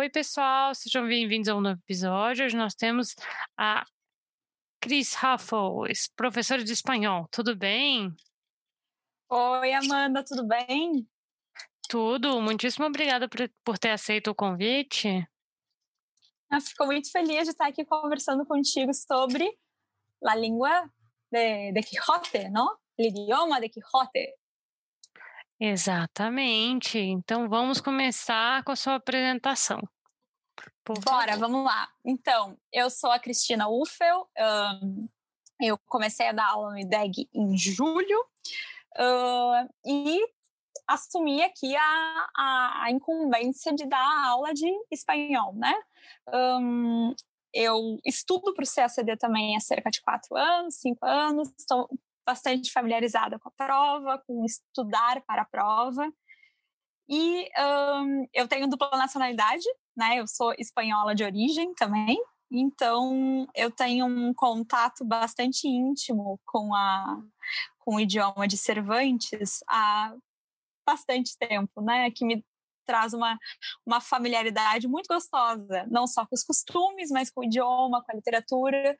Oi, pessoal, sejam bem-vindos a um novo episódio. Hoje nós temos a Cris Raffles, professora de espanhol. Tudo bem? Oi, Amanda, tudo bem? Tudo. Muitíssimo obrigada por, por ter aceito o convite. Eu fico muito feliz de estar aqui conversando contigo sobre a língua de, de Quijote, não? O idioma de Quijote. Exatamente. Então vamos começar com a sua apresentação. Por Bora, favor. vamos lá. Então, eu sou a Cristina Uffel. Um, eu comecei a dar aula no IDEG em julho uh, e assumi aqui a, a, a, incumbência de dar aula de espanhol, né? Um, eu estudo para o CACD também há cerca de quatro anos, cinco anos, estou bastante familiarizada com a prova, com estudar para a prova. E um, eu tenho dupla nacionalidade, né? Eu sou espanhola de origem também, então eu tenho um contato bastante íntimo com a com o idioma de Cervantes há bastante tempo, né? Que me traz uma, uma familiaridade muito gostosa, não só com os costumes, mas com o idioma, com a literatura.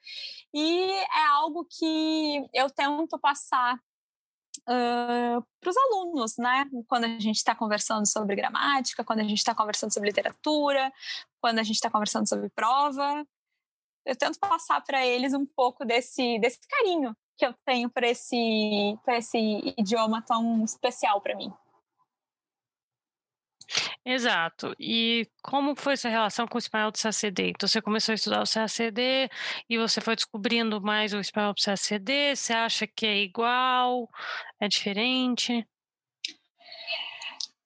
E é algo que eu tento passar uh, para os alunos, né? Quando a gente está conversando sobre gramática, quando a gente está conversando sobre literatura, quando a gente está conversando sobre prova. Eu tento passar para eles um pouco desse, desse carinho que eu tenho para esse, esse idioma tão especial para mim. Exato. E como foi sua relação com o espanhol do CACD? Então, você começou a estudar o CACD e você foi descobrindo mais o espanhol do CACD? Você acha que é igual? É diferente?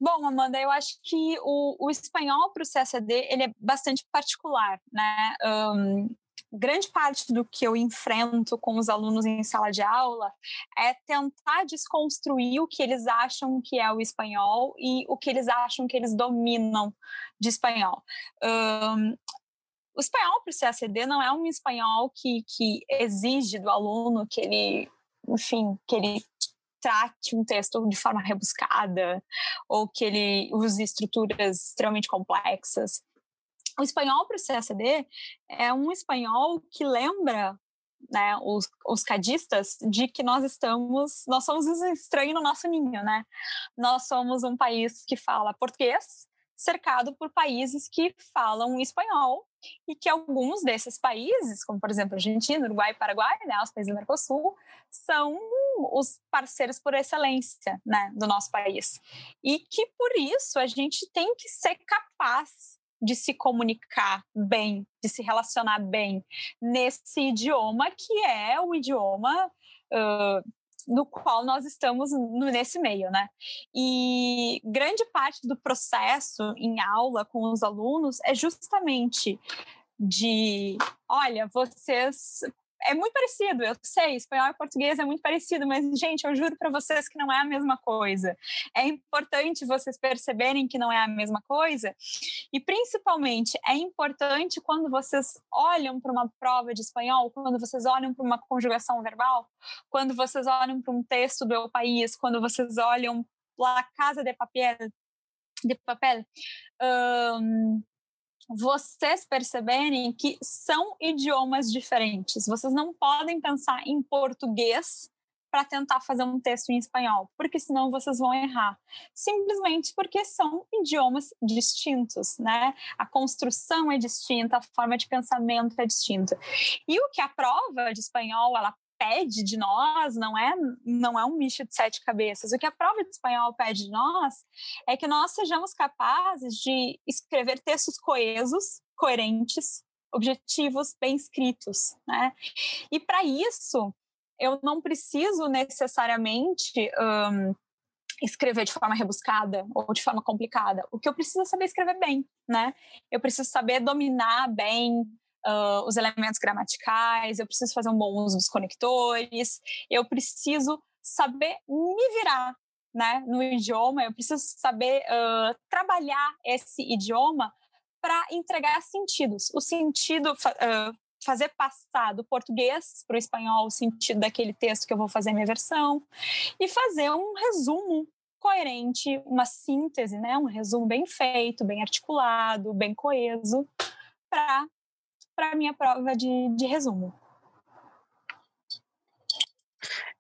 Bom, Amanda, eu acho que o, o espanhol para o CACD ele é bastante particular, né? Um, grande parte do que eu enfrento com os alunos em sala de aula é tentar desconstruir o que eles acham que é o espanhol e o que eles acham que eles dominam de espanhol. Um, o espanhol para o CACD não é um espanhol que, que exige do aluno que ele, enfim, que ele trate um texto de forma rebuscada ou que ele use estruturas extremamente complexas. O espanhol para o CACD é um espanhol que lembra né, os, os cadistas de que nós estamos, nós somos estranhos no nosso ninho, né? Nós somos um país que fala português, cercado por países que falam espanhol e que alguns desses países, como por exemplo Argentina, Uruguai Paraguai, né, os países do Mercosul, são os parceiros por excelência, né, do nosso país. E que por isso a gente tem que ser capaz de se comunicar bem, de se relacionar bem nesse idioma que é o idioma uh, no qual nós estamos nesse meio, né? E grande parte do processo em aula com os alunos é justamente de, olha, vocês é muito parecido, eu sei, espanhol e português é muito parecido, mas, gente, eu juro para vocês que não é a mesma coisa. É importante vocês perceberem que não é a mesma coisa, e principalmente é importante quando vocês olham para uma prova de espanhol, quando vocês olham para uma conjugação verbal, quando vocês olham para um texto do El País, quando vocês olham La Casa de Papel, de papel um, vocês perceberem que são idiomas diferentes. Vocês não podem pensar em português para tentar fazer um texto em espanhol, porque senão vocês vão errar. Simplesmente porque são idiomas distintos, né? A construção é distinta, a forma de pensamento é distinta. E o que a prova de espanhol ela pede de nós não é, não é um bicho de sete cabeças. O que a prova de espanhol pede de nós é que nós sejamos capazes de escrever textos coesos, coerentes, objetivos, bem escritos, né? E para isso, eu não preciso necessariamente um, escrever de forma rebuscada ou de forma complicada. O que eu preciso é saber escrever bem, né? Eu preciso saber dominar bem uh, os elementos gramaticais, eu preciso fazer um bom uso dos conectores, eu preciso saber me virar né, no idioma, eu preciso saber uh, trabalhar esse idioma para entregar sentidos. O sentido, uh, fazer passar do português para o espanhol o sentido daquele texto que eu vou fazer minha versão e fazer um resumo coerente, uma síntese, né? Um resumo bem feito, bem articulado, bem coeso para para a minha prova de, de resumo.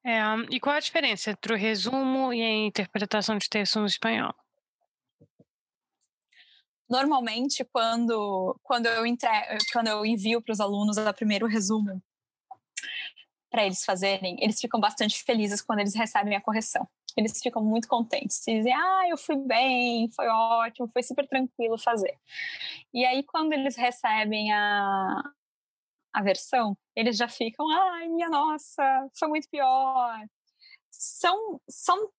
É, e qual a diferença entre o resumo e a interpretação de texto no espanhol? Normalmente, quando, quando, eu, entre, quando eu envio para os alunos o primeiro resumo para eles fazerem, eles ficam bastante felizes quando eles recebem a correção. Eles ficam muito contentes. Eles dizem, ah, eu fui bem, foi ótimo, foi super tranquilo fazer. E aí, quando eles recebem a, a versão, eles já ficam, ai, minha nossa, foi muito pior. São, são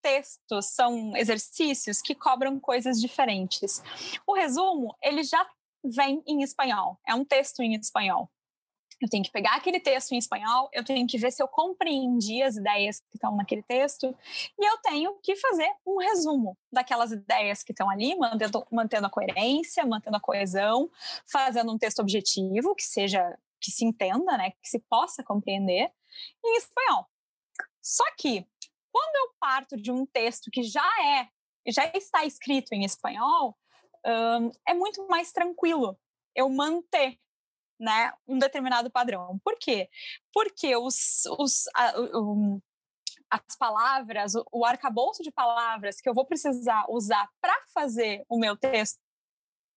textos, são exercícios que cobram coisas diferentes. O resumo, ele já vem em espanhol, é um texto em espanhol. Eu tenho que pegar aquele texto em espanhol, eu tenho que ver se eu compreendi as ideias que estão naquele texto, e eu tenho que fazer um resumo daquelas ideias que estão ali, mantendo, mantendo a coerência, mantendo a coesão, fazendo um texto objetivo, que seja, que se entenda, né, que se possa compreender, em espanhol. Só que, quando eu parto de um texto que já é, já está escrito em espanhol, um, é muito mais tranquilo eu manter né, um determinado padrão. Por quê? Porque os, os, a, um, as palavras, o, o arcabouço de palavras que eu vou precisar usar para fazer o meu texto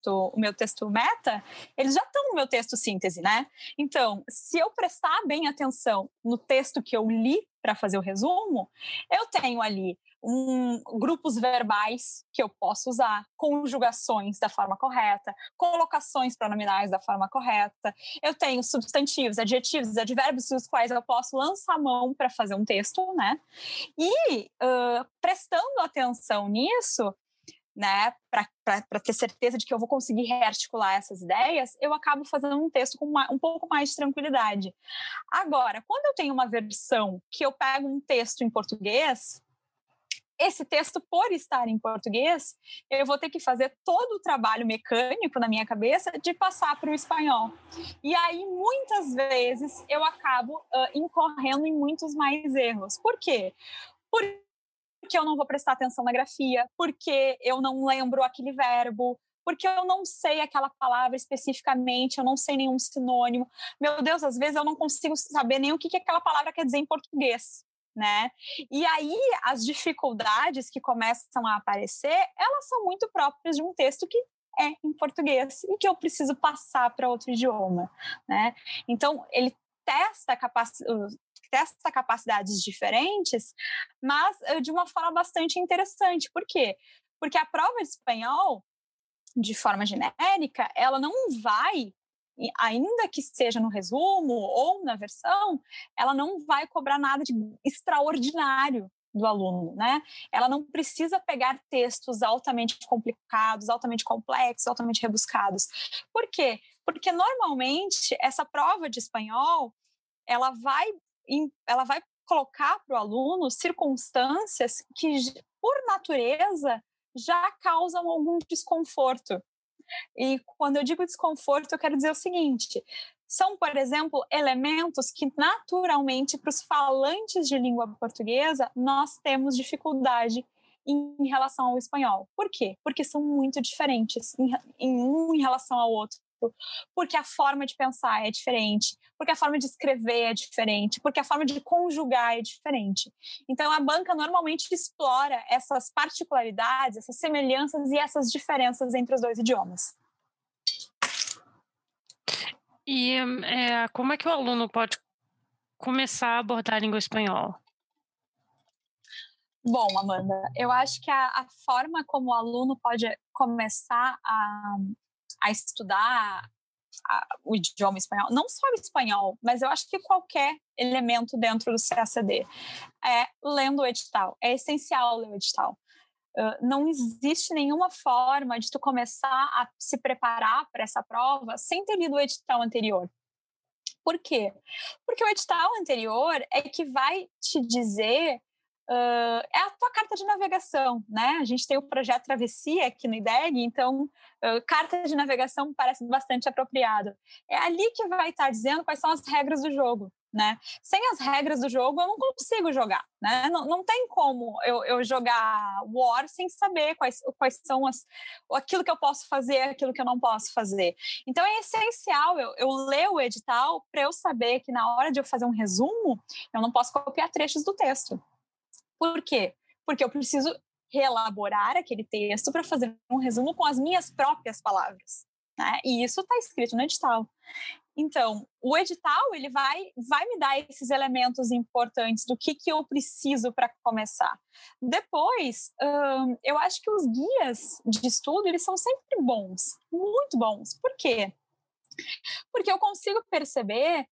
o meu texto meta, eles já estão no meu texto síntese, né? Então, se eu prestar bem atenção no texto que eu li para fazer o resumo, eu tenho ali um, grupos verbais que eu posso usar, conjugações da forma correta, colocações pronominais da forma correta. Eu tenho substantivos, adjetivos, advérbios os quais eu posso lançar a mão para fazer um texto, né? E uh, prestando atenção nisso, né, para ter certeza de que eu vou conseguir rearticular essas ideias, eu acabo fazendo um texto com uma, um pouco mais de tranquilidade. Agora, quando eu tenho uma versão que eu pego um texto em português, esse texto, por estar em português, eu vou ter que fazer todo o trabalho mecânico na minha cabeça de passar para o espanhol. E aí, muitas vezes, eu acabo uh, incorrendo em muitos mais erros. Por quê? Porque eu não vou prestar atenção na grafia, porque eu não lembro aquele verbo, porque eu não sei aquela palavra especificamente, eu não sei nenhum sinônimo. Meu Deus, às vezes eu não consigo saber nem o que, que aquela palavra quer dizer em português né? E aí as dificuldades que começam a aparecer, elas são muito próprias de um texto que é em português e que eu preciso passar para outro idioma, né? Então ele testa capac... testa capacidades diferentes, mas eh, de uma forma bastante interessante. Por quê? Porque a prova de espanhol, de forma genérica, ela não vai ainda que seja no resumo ou na versão, ela não vai cobrar nada de extraordinário do aluno, né? Ela não precisa pegar textos altamente complicados, altamente complexos, altamente rebuscados. Por quê? Porque normalmente essa prova de espanhol, ela vai ela vai colocar para o aluno circunstâncias que por natureza já causam algum desconforto e quando eu digo desconforto, eu quero dizer o seguinte: são, por exemplo, elementos que naturalmente para os falantes de língua portuguesa nós temos dificuldade em relação ao espanhol. Por quê? Porque são muito diferentes em, em um em relação ao outro porque a forma de pensar é diferente, porque a forma de escrever é diferente, porque a forma de conjugar é diferente. Então, a banca normalmente explora essas particularidades, essas semelhanças e essas diferenças entre os dois idiomas. E é, como é que o aluno pode começar a abordar a língua espanhola? Bom, Amanda, eu acho que a, a forma como o aluno pode começar a a estudar o idioma espanhol, não só o espanhol, mas eu acho que qualquer elemento dentro do CACD é lendo o edital. É essencial ler o edital. Uh, não existe nenhuma forma de tu começar a se preparar para essa prova sem ter lido o edital anterior. Por quê? Porque o edital anterior é que vai te dizer uh, é a tua carta de navegação, né? A gente tem o projeto Travessia aqui no IDEG, então uh, carta de navegação parece bastante apropriado. É ali que vai estar dizendo quais são as regras do jogo. Né? Sem as regras do jogo, eu não consigo jogar, né? Não, não tem como eu, eu jogar War sem saber quais, quais são as, aquilo que eu posso fazer, aquilo que eu não posso fazer. Então é essencial eu, eu ler o edital para eu saber que na hora de eu fazer um resumo, eu não posso copiar trechos do texto. Por quê? Porque eu preciso reelaborar aquele texto para fazer um resumo com as minhas próprias palavras. Né? E isso está escrito no edital. Então, o edital ele vai, vai me dar esses elementos importantes do que, que eu preciso para começar. Depois, hum, eu acho que os guias de estudo eles são sempre bons, muito bons. Por quê? Porque eu consigo perceber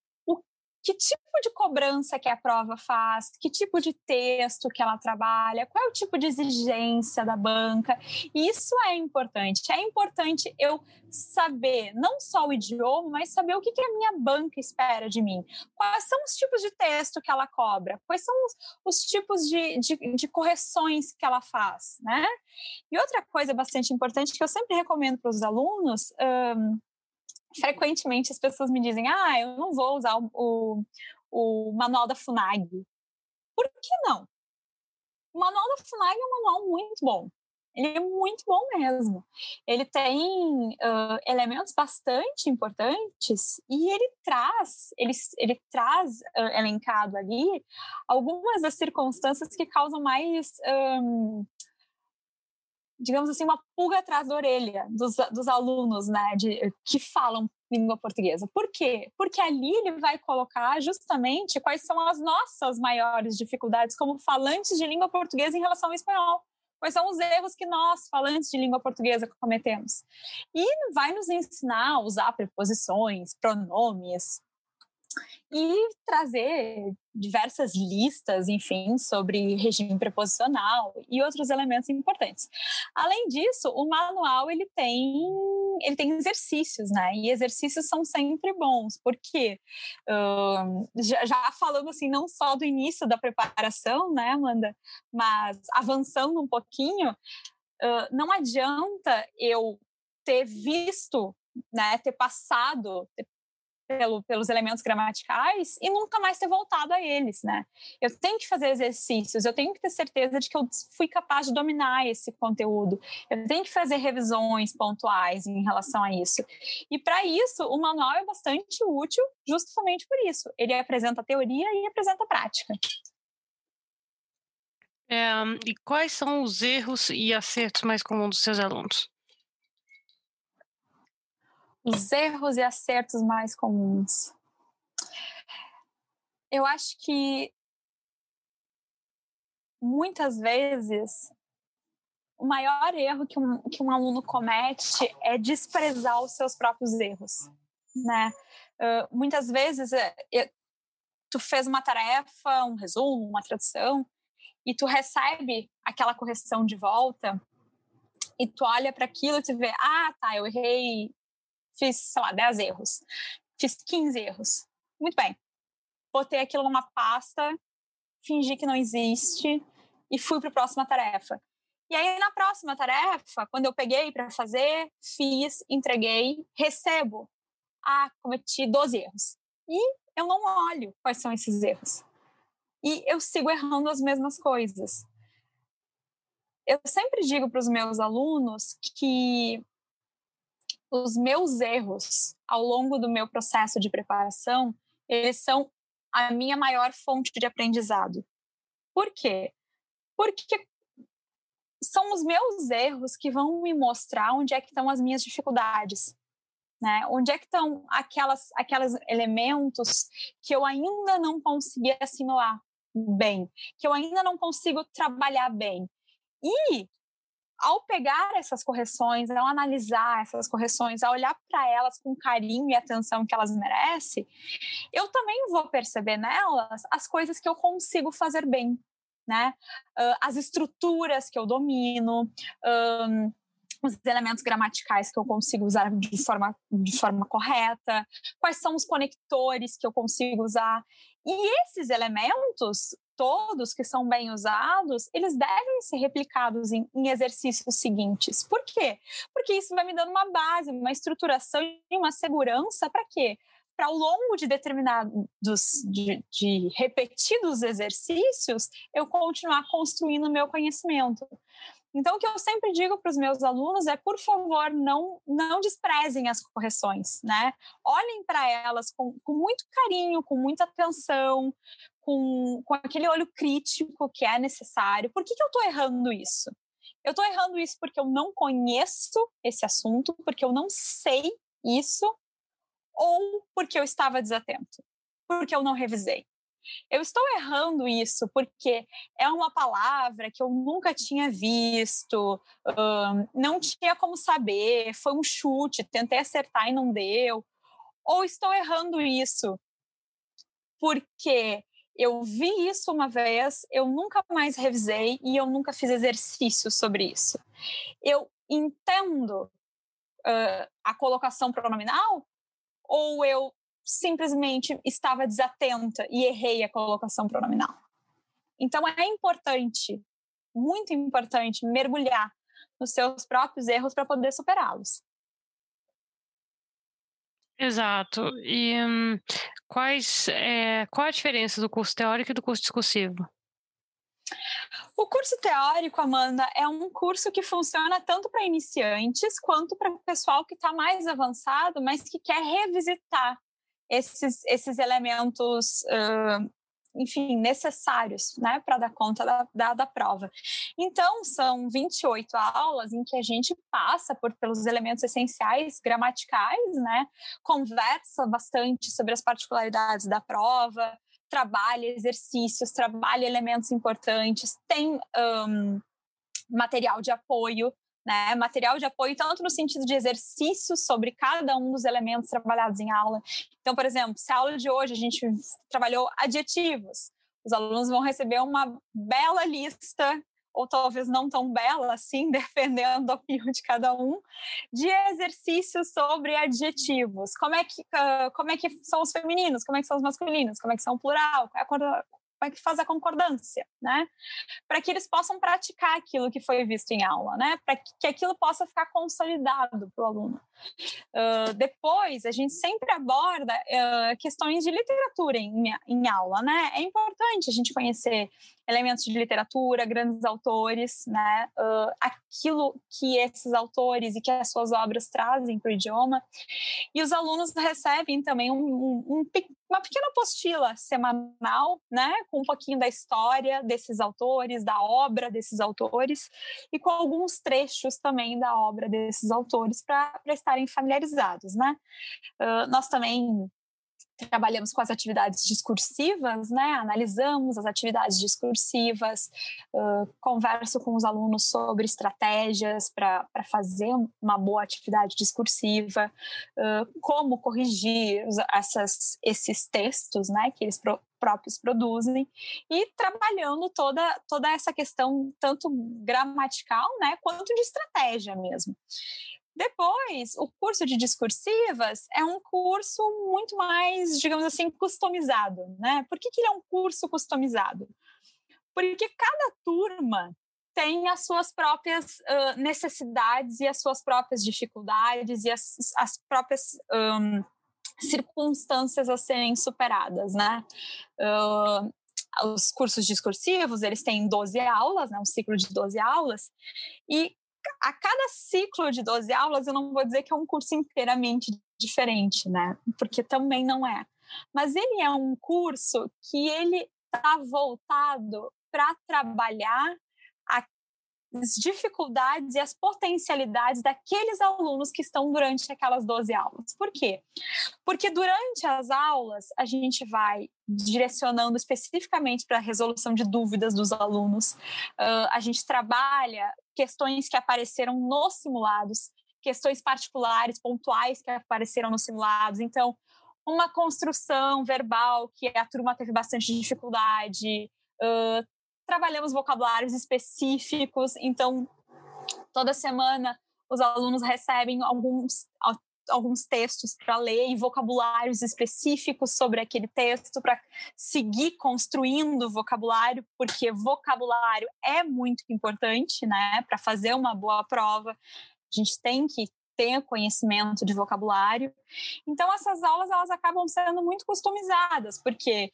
que tipo de cobrança que a prova faz, que tipo de texto que ela trabalha, qual é o tipo de exigência da banca. Isso é importante. É importante eu saber não só o idioma, mas saber o que, que a minha banca espera de mim. Quais são os tipos de texto que ela cobra? Quais são os, os tipos de, de, de, correções que ela faz, né? E outra coisa bastante importante que eu sempre recomendo para os alunos, um, frequentemente as pessoas me dizem: ah, eu não vou usar o, o, o manual da FUNAG. Por que não? O manual da FUNAG é um manual muito bom. Ele é muito bom mesmo. Ele tem uh, elementos bastante importantes e ele traz, ele, ele traz uh, elencado ali algumas das circunstâncias que causam mais um, digamos assim, uma pulga atrás da orelha dos, dos alunos, né, de, que falam língua portuguesa. Por quê? Porque ali ele vai colocar justamente quais são as nossas maiores dificuldades como falantes de língua portuguesa em relação ao espanhol. Quais são os erros que nós, falantes de língua portuguesa, cometemos? E vai nos ensinar a usar preposições, pronomes, e trazer diversas listas, enfim, sobre regime preposicional e outros elementos importantes. Além disso, o manual ele tem ele tem exercícios, né? E exercícios são sempre bons, porque uh, já, já, falando assim, não só do início da preparação, né, Amanda, mas avançando um pouquinho, uh, não adianta eu ter visto né, ter passado, ter pelo, pelos elementos gramaticais e nunca mais ter voltado a eles, né? Eu tenho que fazer exercícios, eu tenho que ter certeza de que eu fui capaz de dominar esse conteúdo, eu tenho que fazer revisões pontuais em relação a isso. E para isso, o manual é bastante útil, justamente por isso. Ele apresenta a teoria e apresenta a prática. É, e quais são os erros e acertos mais comuns dos seus alunos? Os erros e acertos mais comuns. Eu acho que muitas vezes o maior erro que um, que um aluno comete é desprezar os seus próprios erros, né? Uh, muitas vezes uh, tu fez uma tarefa, um resumo, uma tradução, e tu recebe aquela correção de volta, e tu olha para aquilo e tu vê, ah, tá, eu errei fiz, sei lá, 10 erros, fiz 15 erros. Muito bem. Botei aquilo numa pasta, fingi que não existe e fui para a próxima tarefa. E aí, na próxima tarefa, quando eu peguei para fazer, fiz, entreguei, recebo. Ah, cometi 12 erros. E eu não olho quais são esses erros. E eu sigo errando as mesmas coisas. Eu sempre digo para os meus alunos que os meus erros ao longo do meu processo de preparação, eles são a minha maior fonte de aprendizado. Por quê? Porque são os meus erros que vão me mostrar onde é que estão as minhas dificuldades. Né? Onde é que estão aquelas, aquelas elementos que eu ainda não consegui assimilar bem, que eu ainda não consigo trabalhar bem. E ao pegar essas correções, ao analisar essas correções, ao olhar para elas com carinho e atenção que elas merecem, eu também vou perceber nelas as coisas que eu consigo fazer bem, né? Uh, as estruturas que eu domino, um, os elementos gramaticais que eu consigo usar de forma, de forma correta, quais são os conectores que eu consigo usar. E esses elementos, todos que são bem usados, eles devem ser replicados em, em, exercícios seguintes. Por quê? Porque isso vai me dando uma base, uma estruturação e uma segurança para quê? Para ao longo de determinados, de, de repetidos exercícios, eu continuar construindo o meu conhecimento. Então, o que eu sempre digo para os meus alunos é, por favor, não, não desprezem as correções, né? Olhem para elas com, com muito carinho, com muita atenção, com, com aquele olho crítico que é necessário. Por que, que eu estou errando isso? Eu estou errando isso porque eu não conheço esse assunto, porque eu não sei isso, ou porque eu estava desatento, porque eu não revisei. Eu estou errando isso porque é uma palavra que eu nunca tinha visto, um, não tinha como saber, foi um chute, tentei acertar e não deu. Ou estou errando isso porque eu vi isso uma vez, eu nunca mais revisei e eu nunca fiz exercício sobre isso. Eu entendo uh, a colocação pronominal ou eu simplesmente estava desatenta e errei a colocação pronominal. Então é importante, muito importante, mergulhar nos seus próprios erros para poder superá-los. Exato. E hum, quais, é, qual a diferença do curso teórico e do curso discursivo? O curso teórico, Amanda, é um curso que funciona tanto para iniciantes quanto para o pessoal que está mais avançado, mas que quer revisitar esses, esses elementos, uh, enfim, necessários né, para dar conta da, da, da, prova. Então, são 28 aulas em que a gente passa por, pelos elementos essenciais gramaticais, né, conversa bastante sobre as particularidades da prova, trabalha exercícios, trabalha elementos importantes, tem um, material de apoio né, material de apoio tanto no sentido de exercícios sobre cada um dos elementos trabalhados em aula. Então, por exemplo, se a aula de hoje a gente trabalhou adjetivos, os alunos vão receber uma bela lista ou talvez não tão bela assim, dependendo da opinião de cada um, de exercícios sobre adjetivos. Como é que, uh, como é que são os femininos, como é que são os masculinos, como é que são o plural, é como é que faz a concordância, né? Para que eles possam praticar aquilo que foi visto em aula, né? Para que aquilo possa ficar consolidado para o aluno. Uh, depois, a gente sempre aborda uh, questões de literatura em, em aula, né? É importante a gente conhecer elementos de literatura, grandes autores, né? Uh, aquilo que esses autores e que as suas obras trazem para o idioma. E os alunos recebem também um, um, um, uma pequena apostila semanal, né? Com um pouquinho da história desses autores, da obra desses autores e com alguns trechos também da obra desses autores para estarem familiarizados, né? Uh, nós também trabalhamos com as atividades discursivas, né? analisamos as atividades discursivas, uh, converso com os alunos sobre estratégias para fazer uma boa atividade discursiva, uh, como corrigir essas, esses textos né? que eles pro, próprios produzem e trabalhando toda, toda essa questão tanto gramatical né? quanto de estratégia mesmo. Depois, o curso de discursivas é um curso muito mais, digamos assim, customizado, né? Por que, que ele é um curso customizado? Porque cada turma tem as suas próprias uh, necessidades e as suas próprias dificuldades e as, as próprias um, circunstâncias a serem superadas, né? Uh, os cursos discursivos, eles têm 12 aulas, né, um ciclo de 12 aulas, e a cada ciclo de 12 aulas, eu não vou dizer que é um curso inteiramente diferente, né? Porque também não é. Mas ele é um curso que ele está voltado para trabalhar dificuldades e as potencialidades daqueles alunos que estão durante aquelas 12 aulas. Por quê? Porque durante as aulas a gente vai direcionando especificamente para a resolução de dúvidas dos alunos, uh, a gente trabalha questões que apareceram nos simulados, questões particulares, pontuais que apareceram nos simulados. Então, uma construção verbal que a turma teve bastante dificuldade, uh, trabalhamos vocabulários específicos, então toda semana os alunos recebem alguns alguns textos para ler e vocabulários específicos sobre aquele texto para seguir construindo vocabulário, porque vocabulário é muito importante, né, para fazer uma boa prova. A gente tem que ter conhecimento de vocabulário. Então essas aulas elas acabam sendo muito customizadas, porque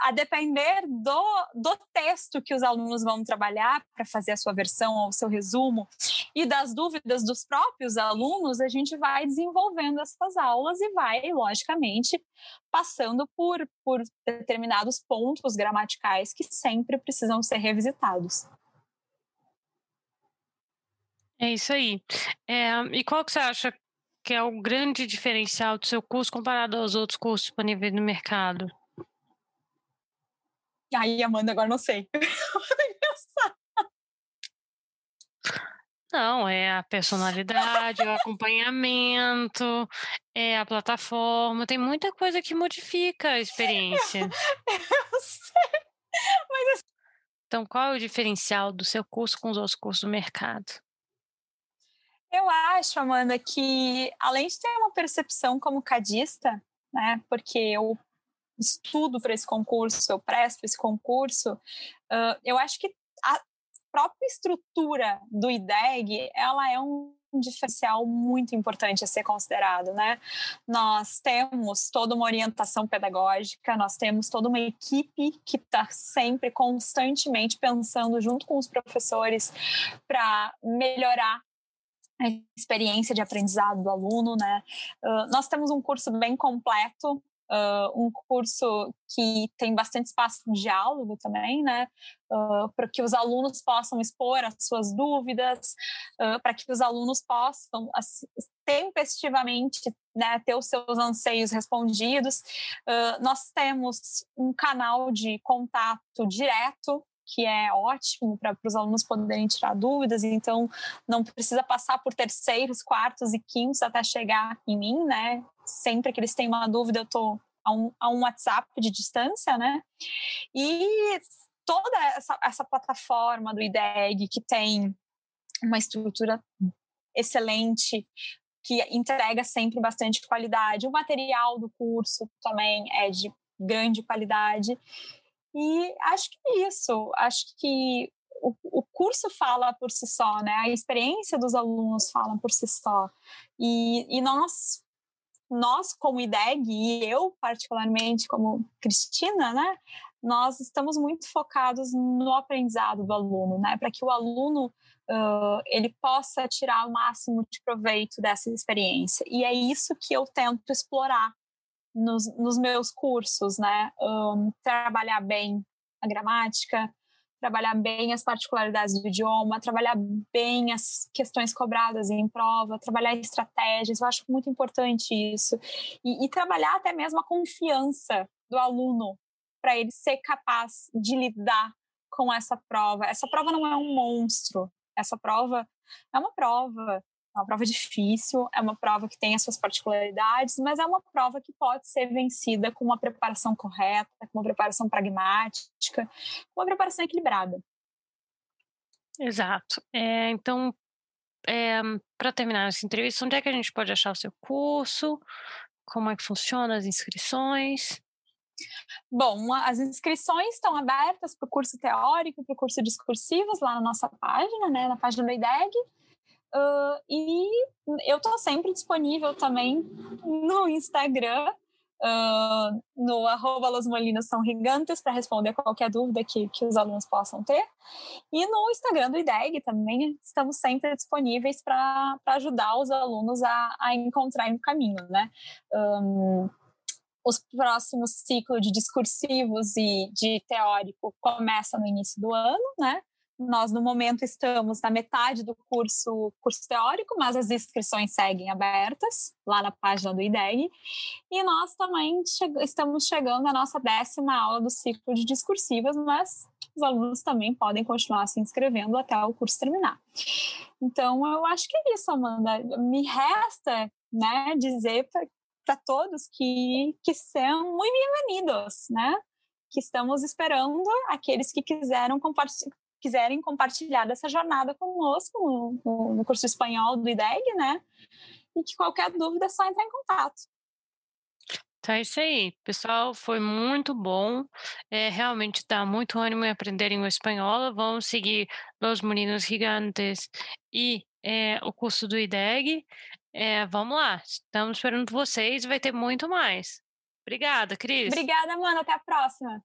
a depender do, do texto que os alunos vão trabalhar para fazer a sua versão ou o seu resumo e das dúvidas dos próprios alunos, a gente vai desenvolvendo essas aulas e vai, logicamente, passando por, por determinados pontos gramaticais que sempre precisam ser revisitados. É isso aí. É, e qual que você acha que é o grande diferencial do seu curso comparado aos outros cursos disponíveis no mercado? Aí, Amanda, agora não sei. Não, é a personalidade, o acompanhamento, é a plataforma, tem muita coisa que modifica a experiência. Eu sei. Mas... Então, qual é o diferencial do seu curso com os outros cursos do mercado? Eu acho, Amanda, que além de ter uma percepção como cadista, né, porque eu estudo para esse concurso, eu presto esse concurso, uh, eu acho que a própria estrutura do IDEG, ela é um diferencial muito importante a ser considerado, né? Nós temos toda uma orientação pedagógica, nós temos toda uma equipe que está sempre, constantemente pensando junto com os professores para melhorar a experiência de aprendizado do aluno, né? Uh, nós temos um curso bem completo, uh, um curso que tem bastante espaço de diálogo também, né? Uh, para que os alunos possam expor as suas dúvidas, para que os alunos possam assim, tempestivamente né, ter os seus anseios respondidos. nós temos um canal de contato direto que é ótimo para os alunos poderem tirar dúvidas, então não precisa passar por terceiros, quartos e quintos até chegar em mim, né? Sempre que eles têm uma dúvida, eu estou a um, a um WhatsApp de distância, né? E toda essa, essa plataforma do IDEG que tem uma estrutura excelente, que entrega sempre bastante qualidade. O material do curso também é de grande qualidade. E acho que é isso. Acho que o, o, curso fala por si só, né? A experiência dos alunos fala por si só. E, e nós, nós como IDEG, e eu particularmente como Cristina, né? Nós estamos muito focados no aprendizado do aluno, né? Para que o aluno uh, ele possa tirar o máximo de proveito dessa experiência. E é isso que eu tento explorar nos, nos meus cursos, né? Um, trabalhar bem a gramática, trabalhar bem as particularidades do idioma, trabalhar bem as questões cobradas em prova, trabalhar estratégias, eu acho muito importante isso. E, e trabalhar até mesmo a confiança do aluno para ele ser capaz de lidar com essa prova. Essa prova não é um monstro, essa prova é uma prova. É uma prova difícil, é uma prova que tem as suas particularidades, mas é uma prova que pode ser vencida com uma preparação correta, com uma preparação pragmática, com uma preparação equilibrada. Exato. É, então, é, para terminar essa entrevista, onde é que a gente pode achar o seu curso? Como é que funciona as inscrições? Bom, as inscrições estão abertas para o curso teórico, para o curso discursivos lá na nossa página, né, na página do IDEG. Uh, e eu estou sempre disponível também no Instagram, uh, no arroba Los Molinos São Gigantes, para responder qualquer dúvida que, que os alunos possam ter. E no Instagram do IDEG também estamos sempre disponíveis para ajudar os alunos a, a encontrarem o caminho, né? Um, os próximos ciclos de discursivos e de teórico começam no início do ano, né? Nós, no momento, estamos na metade do curso, curso teórico, mas as inscrições seguem abertas lá na página do IDEG. E nós também che estamos chegando à nossa décima aula do ciclo de discursivas, mas os alunos também podem continuar se inscrevendo até o curso terminar. Então, eu acho que é isso, Amanda. Me resta né, dizer para todos que, que são muito bem-vindos, né? Que estamos esperando aqueles que quiseram quiserem compartilhar dessa jornada conosco no, no curso espanhol do IDEG, né? E que qualquer dúvida é só entrar em contato. Então é isso aí, pessoal, foi muito bom. É, realmente dá muito ânimo em aprenderem o espanhol. Vamos seguir Los Meninos Gigantes e é, o curso do IDEG. É, vamos lá, estamos esperando vocês, vai ter muito mais. Obrigada, Cris. Obrigada, mano. Até a próxima.